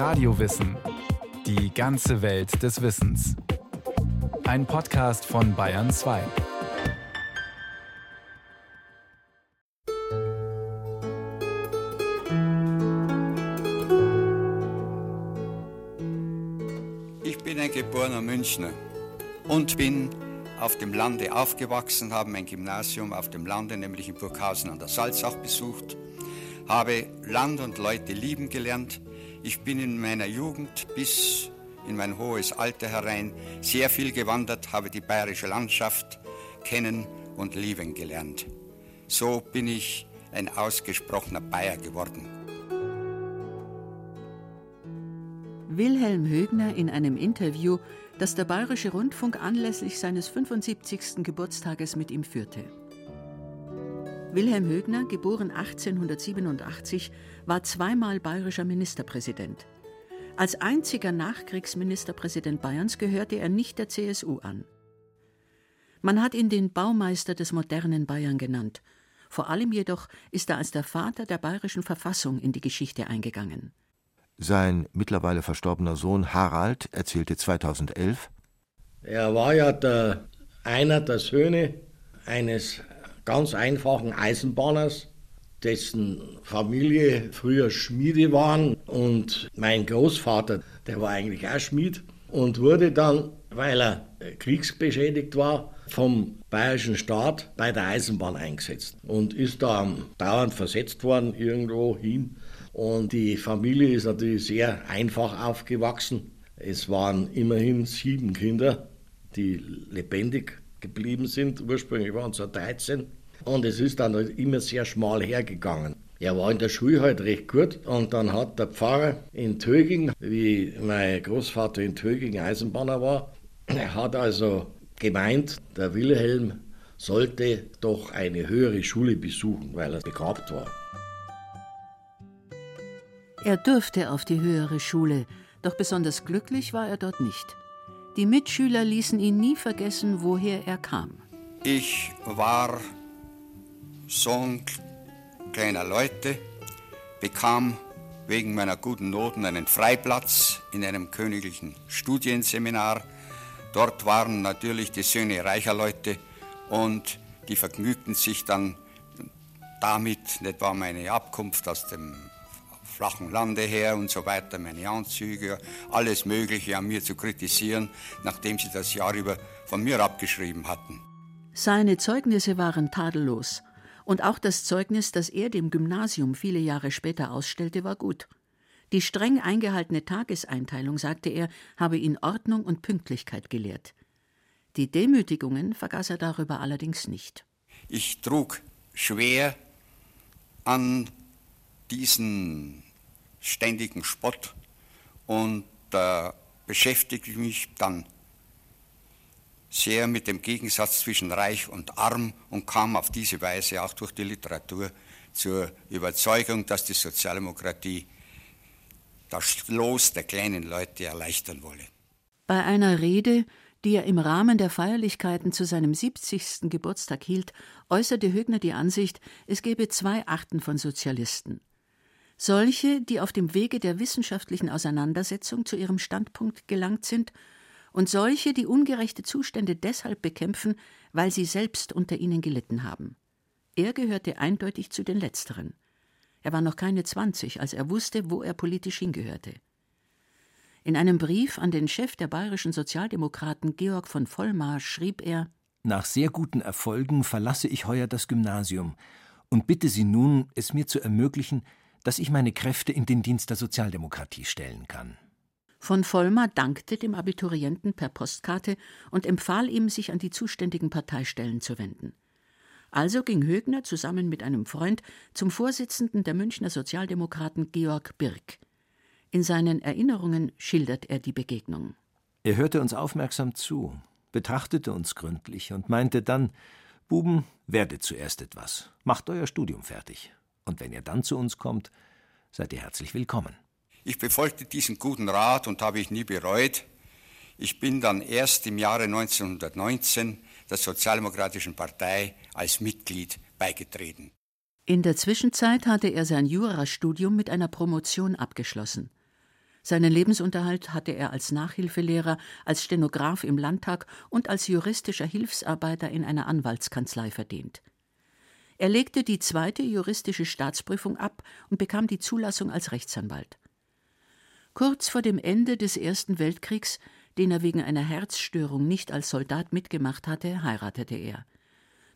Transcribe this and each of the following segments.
Radiowissen. Die ganze Welt des Wissens. Ein Podcast von Bayern 2. Ich bin ein geborener Münchner und bin auf dem Lande aufgewachsen, habe mein Gymnasium auf dem Lande, nämlich in Burghausen an der Salzach besucht, habe Land und Leute lieben gelernt. Ich bin in meiner Jugend bis in mein hohes Alter herein sehr viel gewandert, habe die bayerische Landschaft kennen und lieben gelernt. So bin ich ein ausgesprochener Bayer geworden. Wilhelm Högner in einem Interview, das der Bayerische Rundfunk anlässlich seines 75. Geburtstages mit ihm führte. Wilhelm Högner, geboren 1887, war zweimal bayerischer Ministerpräsident. Als einziger Nachkriegsministerpräsident Bayerns gehörte er nicht der CSU an. Man hat ihn den Baumeister des modernen Bayern genannt. Vor allem jedoch ist er als der Vater der bayerischen Verfassung in die Geschichte eingegangen. Sein mittlerweile verstorbener Sohn Harald erzählte 2011: Er war ja der, einer der Söhne eines ganz einfachen Eisenbahners, dessen Familie früher Schmiede waren. Und mein Großvater, der war eigentlich auch Schmied und wurde dann, weil er kriegsbeschädigt war, vom bayerischen Staat bei der Eisenbahn eingesetzt und ist da dauernd versetzt worden irgendwo hin. Und die Familie ist natürlich sehr einfach aufgewachsen. Es waren immerhin sieben Kinder, die lebendig geblieben sind. Ursprünglich waren es ja 13. Und es ist dann halt immer sehr schmal hergegangen. Er war in der Schule halt recht gut und dann hat der Pfarrer in Töging, wie mein Großvater in Töging Eisenbahner war, er hat also gemeint, der Wilhelm sollte doch eine höhere Schule besuchen, weil er begabt war. Er durfte auf die höhere Schule, doch besonders glücklich war er dort nicht. Die Mitschüler ließen ihn nie vergessen, woher er kam. Ich war Sohn kleiner Leute, bekam wegen meiner guten Noten einen Freiplatz in einem königlichen Studienseminar. Dort waren natürlich die Söhne reicher Leute und die vergnügten sich dann damit, nicht war meine Abkunft aus dem flachen Lande her und so weiter, meine Anzüge, alles Mögliche an mir zu kritisieren, nachdem sie das Jahr über von mir abgeschrieben hatten. Seine Zeugnisse waren tadellos. Und auch das Zeugnis, das er dem Gymnasium viele Jahre später ausstellte, war gut. Die streng eingehaltene Tageseinteilung, sagte er, habe ihn Ordnung und Pünktlichkeit gelehrt. Die Demütigungen vergaß er darüber allerdings nicht. Ich trug schwer an diesen ständigen Spott und äh, beschäftigte mich dann sehr mit dem Gegensatz zwischen reich und arm und kam auf diese Weise auch durch die Literatur zur Überzeugung, dass die Sozialdemokratie das Los der kleinen Leute erleichtern wolle. Bei einer Rede, die er im Rahmen der Feierlichkeiten zu seinem 70. Geburtstag hielt, äußerte Högner die Ansicht, es gebe zwei Arten von Sozialisten. Solche, die auf dem Wege der wissenschaftlichen Auseinandersetzung zu ihrem Standpunkt gelangt sind und solche, die ungerechte Zustände deshalb bekämpfen, weil sie selbst unter ihnen gelitten haben. Er gehörte eindeutig zu den Letzteren. Er war noch keine zwanzig, als er wusste, wo er politisch hingehörte. In einem Brief an den Chef der bayerischen Sozialdemokraten Georg von Vollmar schrieb er Nach sehr guten Erfolgen verlasse ich heuer das Gymnasium und bitte Sie nun, es mir zu ermöglichen, dass ich meine Kräfte in den Dienst der Sozialdemokratie stellen kann. Von Vollmer dankte dem Abiturienten per Postkarte und empfahl ihm, sich an die zuständigen Parteistellen zu wenden. Also ging Högner zusammen mit einem Freund zum Vorsitzenden der Münchner Sozialdemokraten Georg Birk. In seinen Erinnerungen schildert er die Begegnung. Er hörte uns aufmerksam zu, betrachtete uns gründlich und meinte dann: Buben, werdet zuerst etwas, macht euer Studium fertig. Und wenn ihr dann zu uns kommt, seid ihr herzlich willkommen. Ich befolgte diesen guten Rat und habe ich nie bereut. Ich bin dann erst im Jahre 1919 der Sozialdemokratischen Partei als Mitglied beigetreten. In der Zwischenzeit hatte er sein Jurastudium mit einer Promotion abgeschlossen. Seinen Lebensunterhalt hatte er als Nachhilfelehrer, als Stenograf im Landtag und als juristischer Hilfsarbeiter in einer Anwaltskanzlei verdient. Er legte die zweite juristische Staatsprüfung ab und bekam die Zulassung als Rechtsanwalt. Kurz vor dem Ende des Ersten Weltkriegs, den er wegen einer Herzstörung nicht als Soldat mitgemacht hatte, heiratete er.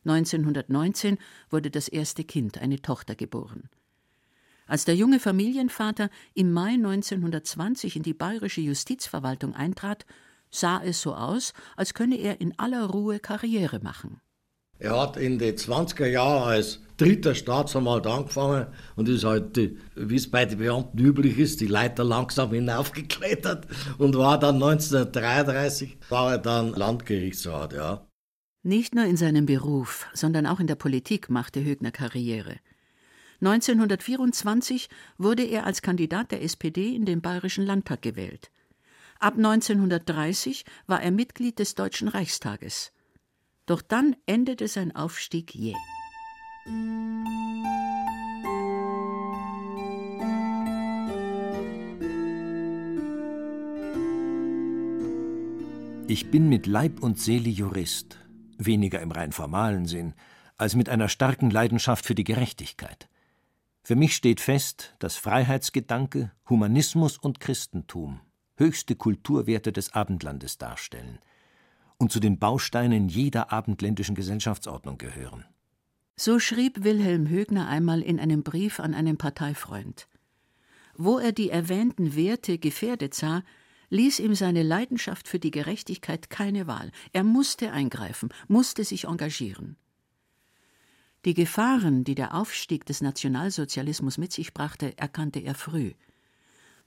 1919 wurde das erste Kind, eine Tochter, geboren. Als der junge Familienvater im Mai 1920 in die bayerische Justizverwaltung eintrat, sah es so aus, als könne er in aller Ruhe Karriere machen. Er hat in den 20er Jahren als dritter Staatsanwalt angefangen und ist halt, wie es bei den Beamten üblich ist, die Leiter langsam hinaufgeklettert und war dann 1933 war er dann Landgerichtsrat, ja. Nicht nur in seinem Beruf, sondern auch in der Politik machte Högner Karriere. 1924 wurde er als Kandidat der SPD in den Bayerischen Landtag gewählt. Ab 1930 war er Mitglied des Deutschen Reichstages. Doch dann endete sein Aufstieg jäh. Ich bin mit Leib und Seele Jurist, weniger im rein formalen Sinn, als mit einer starken Leidenschaft für die Gerechtigkeit. Für mich steht fest, dass Freiheitsgedanke, Humanismus und Christentum höchste Kulturwerte des Abendlandes darstellen und zu den Bausteinen jeder abendländischen Gesellschaftsordnung gehören. So schrieb Wilhelm Högner einmal in einem Brief an einen Parteifreund. Wo er die erwähnten Werte gefährdet sah, ließ ihm seine Leidenschaft für die Gerechtigkeit keine Wahl. Er musste eingreifen, musste sich engagieren. Die Gefahren, die der Aufstieg des Nationalsozialismus mit sich brachte, erkannte er früh.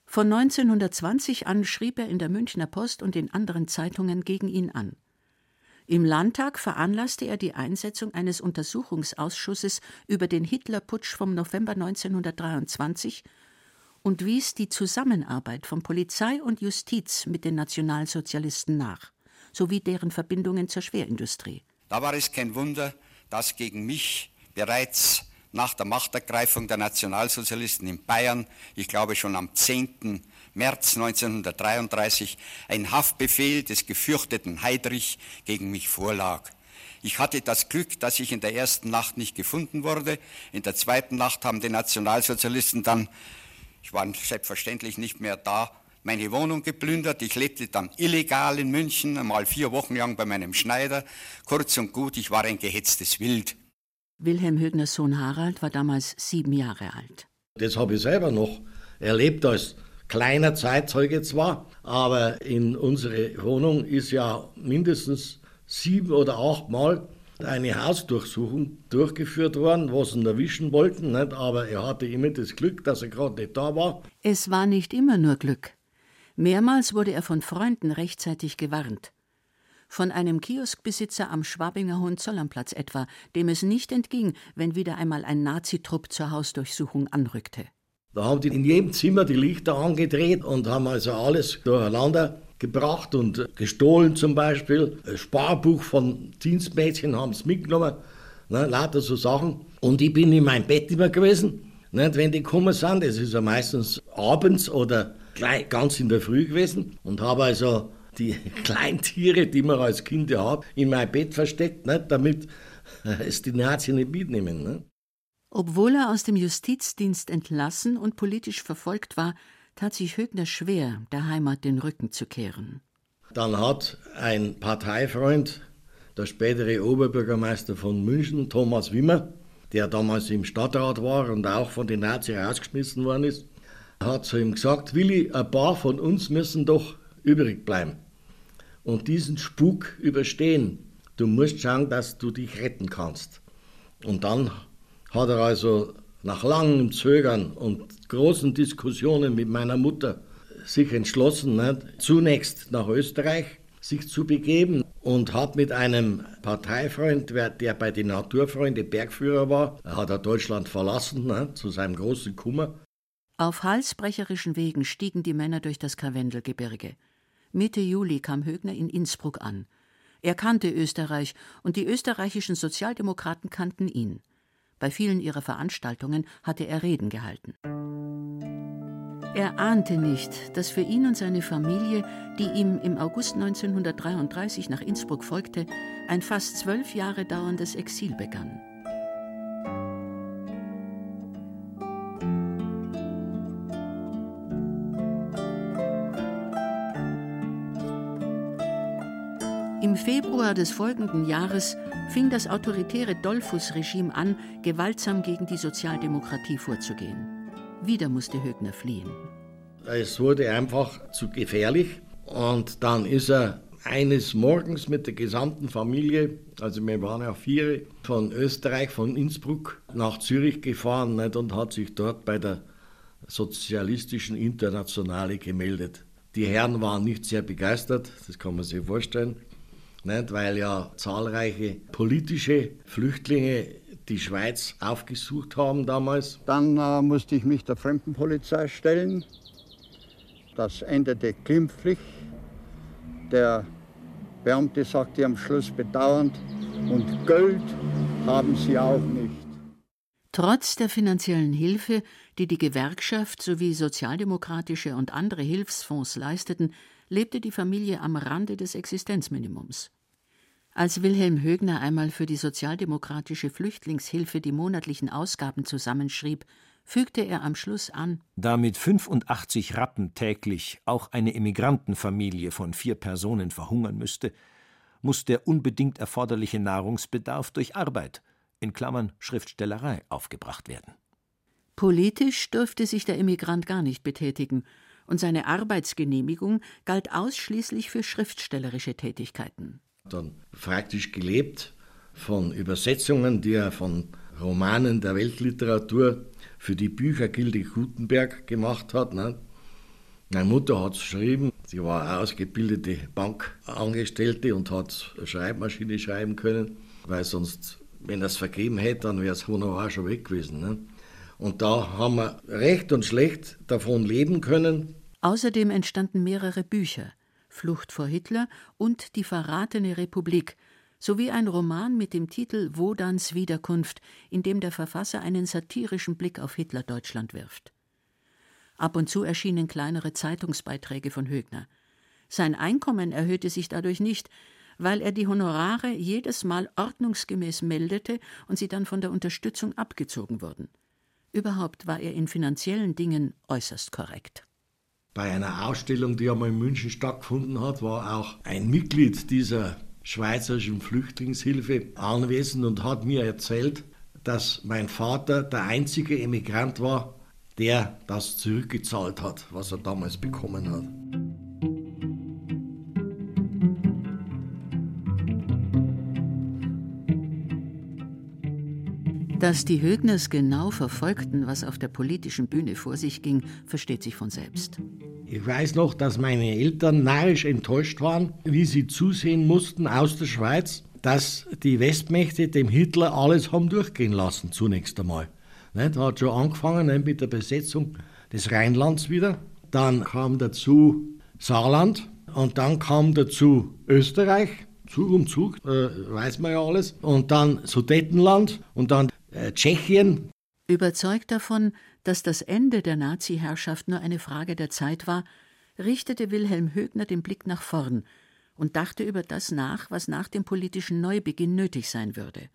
Von 1920 an schrieb er in der Münchner Post und in anderen Zeitungen gegen ihn an. Im Landtag veranlasste er die Einsetzung eines Untersuchungsausschusses über den Hitlerputsch vom November 1923 und wies die Zusammenarbeit von Polizei und Justiz mit den Nationalsozialisten nach, sowie deren Verbindungen zur Schwerindustrie. Da war es kein Wunder, dass gegen mich bereits nach der Machtergreifung der Nationalsozialisten in Bayern, ich glaube schon am 10. März 1933, ein Haftbefehl des gefürchteten Heydrich gegen mich vorlag. Ich hatte das Glück, dass ich in der ersten Nacht nicht gefunden wurde. In der zweiten Nacht haben die Nationalsozialisten dann, ich war selbstverständlich nicht mehr da, meine Wohnung geplündert. Ich lebte dann illegal in München, einmal vier Wochen lang bei meinem Schneider. Kurz und gut, ich war ein gehetztes Wild. Wilhelm Högners Sohn Harald war damals sieben Jahre alt. Das habe ich selber noch erlebt als kleiner Zeitzeuge zwar, aber in unsere Wohnung ist ja mindestens sieben oder acht Mal eine Hausdurchsuchung durchgeführt worden, was ihn erwischen wollten, nicht? aber er hatte immer das Glück, dass er gerade nicht da war. Es war nicht immer nur Glück. Mehrmals wurde er von Freunden rechtzeitig gewarnt. Von einem Kioskbesitzer am Schwabinger Hohenzollernplatz etwa, dem es nicht entging, wenn wieder einmal ein Nazitrupp zur Hausdurchsuchung anrückte. Da haben die in jedem Zimmer die Lichter angedreht und haben also alles durcheinander gebracht und gestohlen zum Beispiel. Ein Sparbuch von Dienstmädchen haben sie mitgenommen, ne, lauter so Sachen. Und ich bin in meinem Bett immer gewesen, ne, wenn die gekommen sind. Das ist ja meistens abends oder gleich ganz in der Früh gewesen und habe also die Kleintiere, die man als Kind hat, in mein Bett versteckt, nicht, damit es die Nazis nicht mitnehmen. Nicht? Obwohl er aus dem Justizdienst entlassen und politisch verfolgt war, tat sich Högner schwer, der Heimat den Rücken zu kehren. Dann hat ein Parteifreund, der spätere Oberbürgermeister von München, Thomas Wimmer, der damals im Stadtrat war und auch von den Nazis rausgeschmissen worden ist, hat zu ihm gesagt, Willi, ein paar von uns müssen doch übrig bleiben und diesen Spuk überstehen. Du musst schauen, dass du dich retten kannst. Und dann hat er also nach langem Zögern und großen Diskussionen mit meiner Mutter sich entschlossen, nicht, zunächst nach Österreich sich zu begeben und hat mit einem Parteifreund, der bei den Naturfreunde Bergführer war, hat er Deutschland verlassen, nicht, zu seinem großen Kummer, auf halsbrecherischen Wegen stiegen die Männer durch das Karwendelgebirge. Mitte Juli kam Högner in Innsbruck an. Er kannte Österreich und die österreichischen Sozialdemokraten kannten ihn. Bei vielen ihrer Veranstaltungen hatte er Reden gehalten. Er ahnte nicht, dass für ihn und seine Familie, die ihm im August 1933 nach Innsbruck folgte, ein fast zwölf Jahre dauerndes Exil begann. Februar des folgenden Jahres fing das autoritäre Dollfuß-Regime an, gewaltsam gegen die Sozialdemokratie vorzugehen. Wieder musste Högner fliehen. Es wurde einfach zu gefährlich und dann ist er eines Morgens mit der gesamten Familie, also wir waren ja vier, von Österreich, von Innsbruck nach Zürich gefahren nicht, und hat sich dort bei der Sozialistischen Internationale gemeldet. Die Herren waren nicht sehr begeistert, das kann man sich vorstellen, nicht, weil ja zahlreiche politische Flüchtlinge die Schweiz aufgesucht haben damals. Dann äh, musste ich mich der Fremdenpolizei stellen. Das endete glimpflich. Der Beamte sagte am Schluss bedauernd, und Geld haben sie auch nicht. Trotz der finanziellen Hilfe, die die Gewerkschaft sowie sozialdemokratische und andere Hilfsfonds leisteten, lebte die Familie am Rande des Existenzminimums. Als Wilhelm Högner einmal für die sozialdemokratische Flüchtlingshilfe die monatlichen Ausgaben zusammenschrieb, fügte er am Schluss an: Da mit 85 Rappen täglich auch eine Emigrantenfamilie von vier Personen verhungern müsste, muss der unbedingt erforderliche Nahrungsbedarf durch Arbeit in Klammern Schriftstellerei aufgebracht werden. Politisch durfte sich der Emigrant gar nicht betätigen, und seine Arbeitsgenehmigung galt ausschließlich für schriftstellerische Tätigkeiten dann praktisch gelebt von Übersetzungen, die er von Romanen der Weltliteratur für die Büchergilde Gutenberg gemacht hat. Ne? Meine Mutter hat es geschrieben, sie war eine ausgebildete Bankangestellte und hat Schreibmaschine schreiben können, weil sonst, wenn er es vergeben hätte, dann wäre das Honorar schon weg gewesen. Ne? Und da haben wir recht und schlecht davon leben können. Außerdem entstanden mehrere Bücher. Flucht vor Hitler und Die verratene Republik sowie ein Roman mit dem Titel Wodans Wiederkunft, in dem der Verfasser einen satirischen Blick auf Hitler-Deutschland wirft. Ab und zu erschienen kleinere Zeitungsbeiträge von Högner. Sein Einkommen erhöhte sich dadurch nicht, weil er die Honorare jedes Mal ordnungsgemäß meldete und sie dann von der Unterstützung abgezogen wurden. Überhaupt war er in finanziellen Dingen äußerst korrekt. Bei einer Ausstellung, die einmal in München stattgefunden hat, war auch ein Mitglied dieser Schweizerischen Flüchtlingshilfe anwesend und hat mir erzählt, dass mein Vater der einzige Emigrant war, der das zurückgezahlt hat, was er damals bekommen hat. Dass die Högners genau verfolgten, was auf der politischen Bühne vor sich ging, versteht sich von selbst. Ich weiß noch, dass meine Eltern narrisch enttäuscht waren, wie sie zusehen mussten aus der Schweiz, dass die Westmächte dem Hitler alles haben durchgehen lassen, zunächst einmal. Ne, da hat schon angefangen ne, mit der Besetzung des Rheinlands wieder. Dann kam dazu Saarland und dann kam dazu Österreich, Zug um Zug, äh, weiß man ja alles. Und dann Sudetenland und dann äh, Tschechien. Überzeugt davon, dass das Ende der Nazi-Herrschaft nur eine Frage der Zeit war, richtete Wilhelm Högner den Blick nach vorn und dachte über das nach, was nach dem politischen Neubeginn nötig sein würde.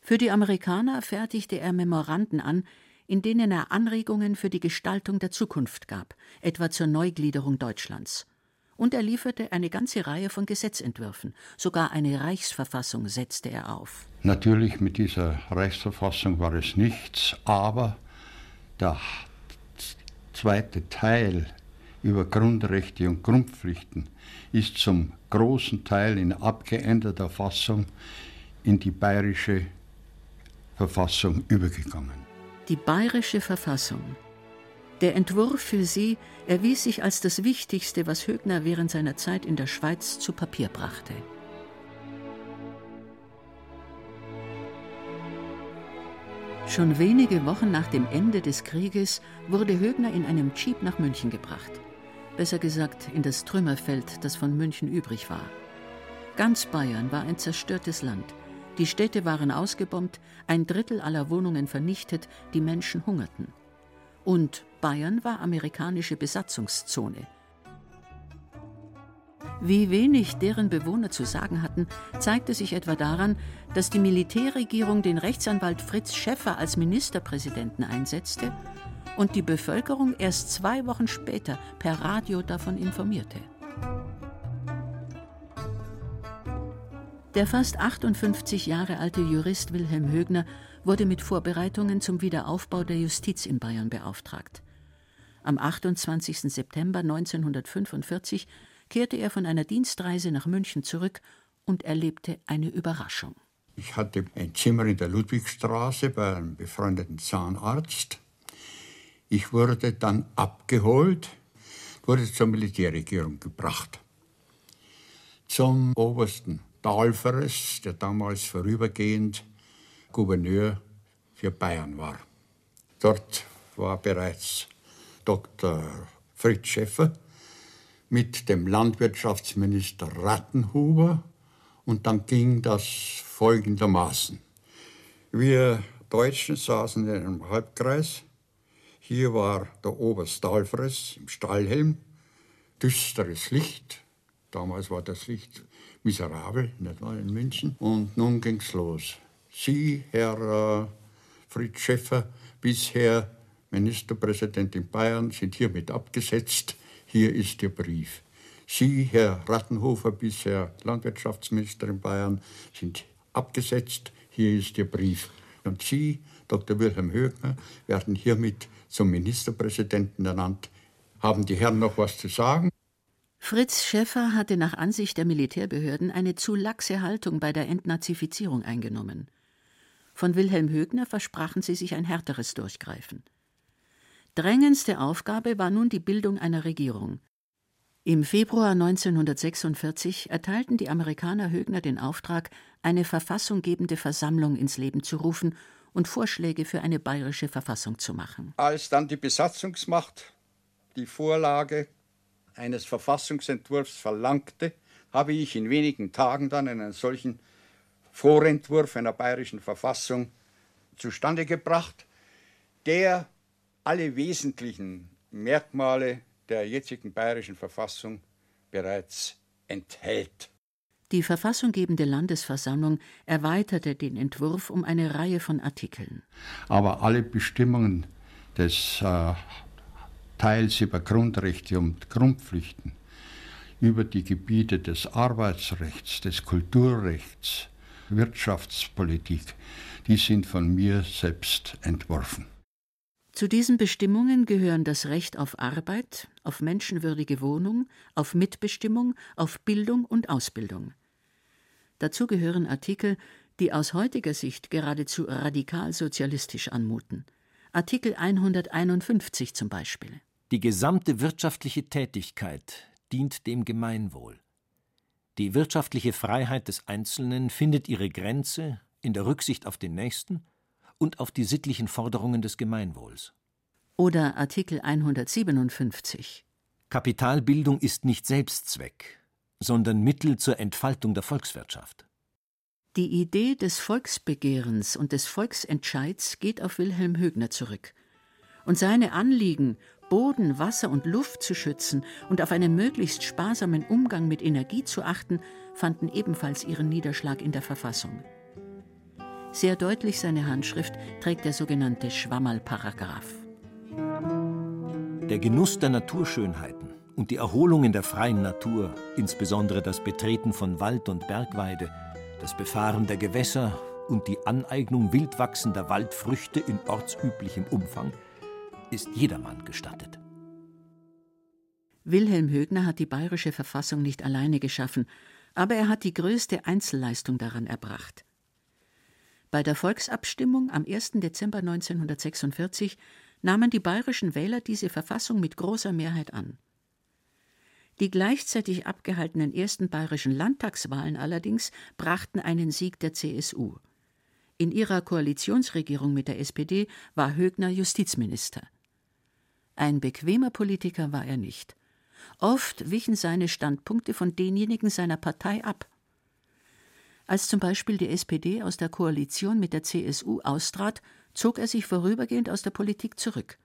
Für die Amerikaner fertigte er Memoranden an, in denen er Anregungen für die Gestaltung der Zukunft gab, etwa zur Neugliederung Deutschlands. Und er lieferte eine ganze Reihe von Gesetzentwürfen, sogar eine Reichsverfassung setzte er auf. Natürlich mit dieser Reichsverfassung war es nichts, aber der zweite Teil über Grundrechte und Grundpflichten ist zum großen Teil in abgeänderter Fassung in die bayerische Verfassung übergegangen. Die bayerische Verfassung. Der Entwurf für sie erwies sich als das Wichtigste, was Högner während seiner Zeit in der Schweiz zu Papier brachte. Schon wenige Wochen nach dem Ende des Krieges wurde Högner in einem Jeep nach München gebracht. Besser gesagt, in das Trümmerfeld, das von München übrig war. Ganz Bayern war ein zerstörtes Land. Die Städte waren ausgebombt, ein Drittel aller Wohnungen vernichtet, die Menschen hungerten. Und Bayern war amerikanische Besatzungszone. Wie wenig deren Bewohner zu sagen hatten, zeigte sich etwa daran, dass die Militärregierung den Rechtsanwalt Fritz Schäffer als Ministerpräsidenten einsetzte und die Bevölkerung erst zwei Wochen später per Radio davon informierte. Der fast 58 Jahre alte Jurist Wilhelm Högner wurde mit Vorbereitungen zum Wiederaufbau der Justiz in Bayern beauftragt. Am 28. September 1945 kehrte er von einer Dienstreise nach München zurück und erlebte eine Überraschung. Ich hatte ein Zimmer in der Ludwigstraße bei einem befreundeten Zahnarzt. Ich wurde dann abgeholt, wurde zur Militärregierung gebracht. Zum obersten Dahlferes, der damals vorübergehend Gouverneur für Bayern war. Dort war bereits Dr. Fritz Schäffer mit dem Landwirtschaftsminister Rattenhuber und dann ging das folgendermaßen. Wir Deutschen saßen in einem Halbkreis. Hier war der Oberst Alfres im Stahlhelm, düsteres Licht. Damals war das Licht miserabel, nicht wahr, in München. Und nun ging's los. Sie, Herr äh, Fritz Schäffer, bisher Ministerpräsident in Bayern, sind hiermit abgesetzt. Hier ist Ihr Brief. Sie, Herr Rattenhofer, bisher Landwirtschaftsminister in Bayern, sind abgesetzt. Hier ist Ihr Brief. Und Sie, Dr. Wilhelm Högner, werden hiermit zum Ministerpräsidenten ernannt. Haben die Herren noch was zu sagen? Fritz Schäffer hatte nach Ansicht der Militärbehörden eine zu laxe Haltung bei der Entnazifizierung eingenommen. Von Wilhelm Högner versprachen sie sich ein härteres Durchgreifen. Drängendste Aufgabe war nun die Bildung einer Regierung. Im Februar 1946 erteilten die Amerikaner Högner den Auftrag, eine verfassunggebende Versammlung ins Leben zu rufen und Vorschläge für eine bayerische Verfassung zu machen. Als dann die Besatzungsmacht die Vorlage eines Verfassungsentwurfs verlangte, habe ich in wenigen Tagen dann einen solchen Vorentwurf einer bayerischen Verfassung zustande gebracht, der alle wesentlichen Merkmale der jetzigen bayerischen Verfassung bereits enthält. Die verfassunggebende Landesversammlung erweiterte den Entwurf um eine Reihe von Artikeln. Aber alle Bestimmungen des äh, teils über Grundrechte und Grundpflichten, über die Gebiete des Arbeitsrechts, des Kulturrechts, Wirtschaftspolitik, die sind von mir selbst entworfen. Zu diesen Bestimmungen gehören das Recht auf Arbeit, auf menschenwürdige Wohnung, auf Mitbestimmung, auf Bildung und Ausbildung. Dazu gehören Artikel, die aus heutiger Sicht geradezu radikalsozialistisch anmuten. Artikel 151 zum Beispiel. Die gesamte wirtschaftliche Tätigkeit dient dem Gemeinwohl. Die wirtschaftliche Freiheit des Einzelnen findet ihre Grenze in der Rücksicht auf den Nächsten und auf die sittlichen Forderungen des Gemeinwohls. Oder Artikel 157. Kapitalbildung ist nicht Selbstzweck, sondern Mittel zur Entfaltung der Volkswirtschaft. Die Idee des Volksbegehrens und des Volksentscheids geht auf Wilhelm Högner zurück. Und seine Anliegen, Boden, Wasser und Luft zu schützen und auf einen möglichst sparsamen Umgang mit Energie zu achten, fanden ebenfalls ihren Niederschlag in der Verfassung. Sehr deutlich seine Handschrift trägt der sogenannte Schwammerl-Paragraph. Der Genuss der Naturschönheiten und die Erholung in der freien Natur, insbesondere das Betreten von Wald und Bergweide, das Befahren der Gewässer und die Aneignung wildwachsender Waldfrüchte in ortsüblichem Umfang, ist jedermann gestattet. Wilhelm Högner hat die bayerische Verfassung nicht alleine geschaffen, aber er hat die größte Einzelleistung daran erbracht. Bei der Volksabstimmung am 1. Dezember 1946 nahmen die bayerischen Wähler diese Verfassung mit großer Mehrheit an. Die gleichzeitig abgehaltenen ersten bayerischen Landtagswahlen allerdings brachten einen Sieg der CSU. In ihrer Koalitionsregierung mit der SPD war Högner Justizminister. Ein bequemer Politiker war er nicht. Oft wichen seine Standpunkte von denjenigen seiner Partei ab. Als zum Beispiel die SPD aus der Koalition mit der CSU austrat, zog er sich vorübergehend aus der Politik zurück.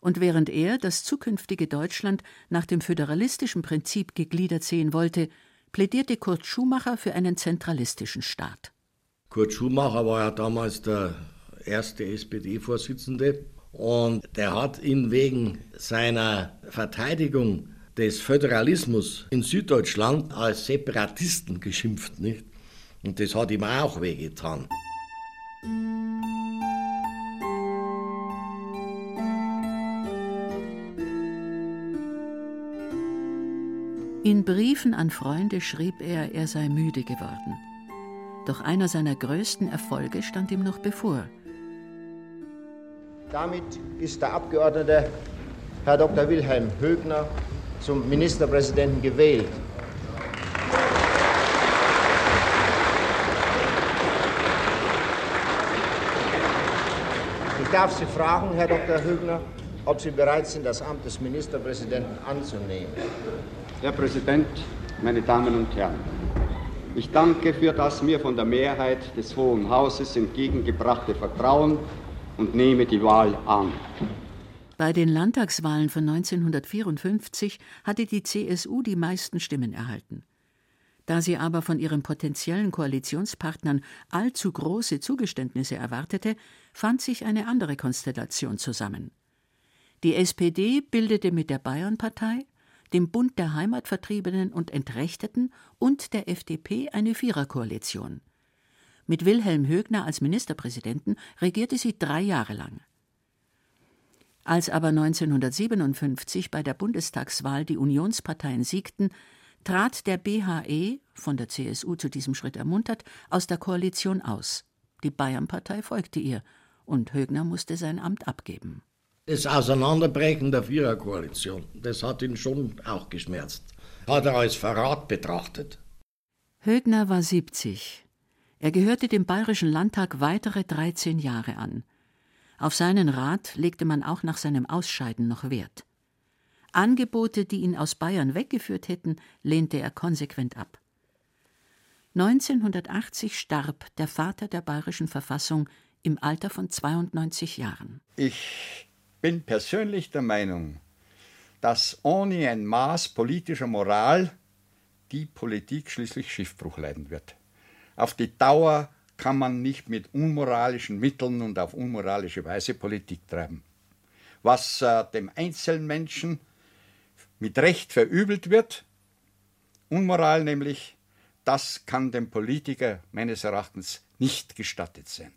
Und während er das zukünftige Deutschland nach dem föderalistischen Prinzip gegliedert sehen wollte, plädierte Kurt Schumacher für einen zentralistischen Staat. Kurt Schumacher war ja damals der erste SPD-Vorsitzende und der hat ihn wegen seiner Verteidigung des Föderalismus in Süddeutschland als Separatisten geschimpft, nicht? Und das hat ihm auch wehgetan. In Briefen an Freunde schrieb er, er sei müde geworden. Doch einer seiner größten Erfolge stand ihm noch bevor. Damit ist der Abgeordnete Herr Dr. Wilhelm Högner zum Ministerpräsidenten gewählt. Ich darf Sie fragen, Herr Dr. Högner, ob Sie bereit sind, das Amt des Ministerpräsidenten anzunehmen. Herr Präsident, meine Damen und Herren, ich danke für das mir von der Mehrheit des Hohen Hauses entgegengebrachte Vertrauen und nehme die Wahl an. Bei den Landtagswahlen von 1954 hatte die CSU die meisten Stimmen erhalten. Da sie aber von ihren potenziellen Koalitionspartnern allzu große Zugeständnisse erwartete, fand sich eine andere Konstellation zusammen. Die SPD bildete mit der Bayernpartei, dem Bund der Heimatvertriebenen und Entrechteten und der FDP eine Viererkoalition. Mit Wilhelm Högner als Ministerpräsidenten regierte sie drei Jahre lang. Als aber 1957 bei der Bundestagswahl die Unionsparteien siegten, trat der BHE, von der CSU zu diesem Schritt ermuntert, aus der Koalition aus. Die Bayernpartei folgte ihr, und Högner musste sein Amt abgeben. Das Auseinanderbrechen der Viererkoalition, das hat ihn schon auch geschmerzt. Hat er als Verrat betrachtet. Högner war 70. Er gehörte dem Bayerischen Landtag weitere 13 Jahre an. Auf seinen Rat legte man auch nach seinem Ausscheiden noch Wert. Angebote, die ihn aus Bayern weggeführt hätten, lehnte er konsequent ab. 1980 starb der Vater der bayerischen Verfassung im Alter von 92 Jahren. Ich bin persönlich der Meinung, dass ohne ein Maß politischer Moral die Politik schließlich Schiffbruch leiden wird. Auf die Dauer kann man nicht mit unmoralischen Mitteln und auf unmoralische Weise Politik treiben. Was äh, dem einzelnen Menschen mit Recht verübelt wird, Unmoral nämlich, das kann dem Politiker meines Erachtens nicht gestattet sein.